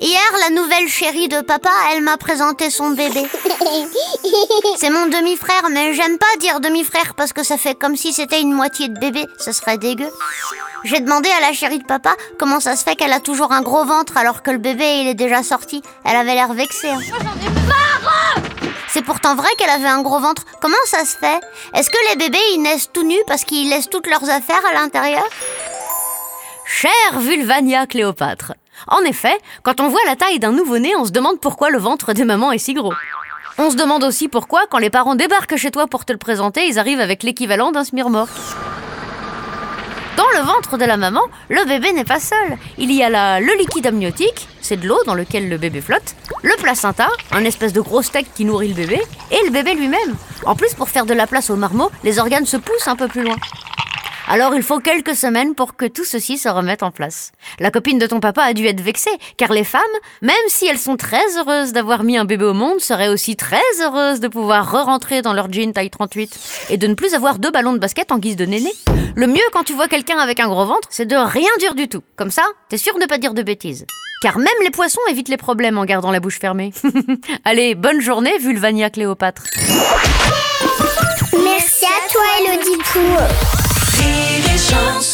hier la nouvelle chérie de papa, elle m'a présenté son bébé. C'est mon demi-frère, mais j'aime pas dire demi-frère parce que ça fait comme si c'était une moitié de bébé, ce serait dégueu. J'ai demandé à la chérie de papa comment ça se fait qu'elle a toujours un gros ventre alors que le bébé il est déjà sorti. Elle avait l'air vexée. hein. C'est pourtant vrai qu'elle avait un gros ventre. Comment ça se fait? Est-ce que les bébés ils naissent tout nus parce qu'ils laissent toutes leurs affaires à l'intérieur? Chère Vulvania Cléopâtre. En effet, quand on voit la taille d'un nouveau-né, on se demande pourquoi le ventre des mamans est si gros. On se demande aussi pourquoi, quand les parents débarquent chez toi pour te le présenter, ils arrivent avec l'équivalent d'un mort. Dans le ventre de la maman, le bébé n'est pas seul. Il y a là le liquide amniotique, c'est de l'eau dans lequel le bébé flotte, le placenta, un espèce de gros steak qui nourrit le bébé, et le bébé lui-même. En plus, pour faire de la place au marmot, les organes se poussent un peu plus loin. Alors il faut quelques semaines pour que tout ceci se remette en place. La copine de ton papa a dû être vexée, car les femmes, même si elles sont très heureuses d'avoir mis un bébé au monde, seraient aussi très heureuses de pouvoir re-rentrer dans leur jean taille 38 et de ne plus avoir deux ballons de basket en guise de néné. Le mieux quand tu vois quelqu'un avec un gros ventre, c'est de rien dire du tout. Comme ça, t'es sûr de pas dire de bêtises. Car même les poissons évitent les problèmes en gardant la bouche fermée. Allez, bonne journée, Vulvania Cléopâtre. Merci à toi, Élodie Pour Rire et chanson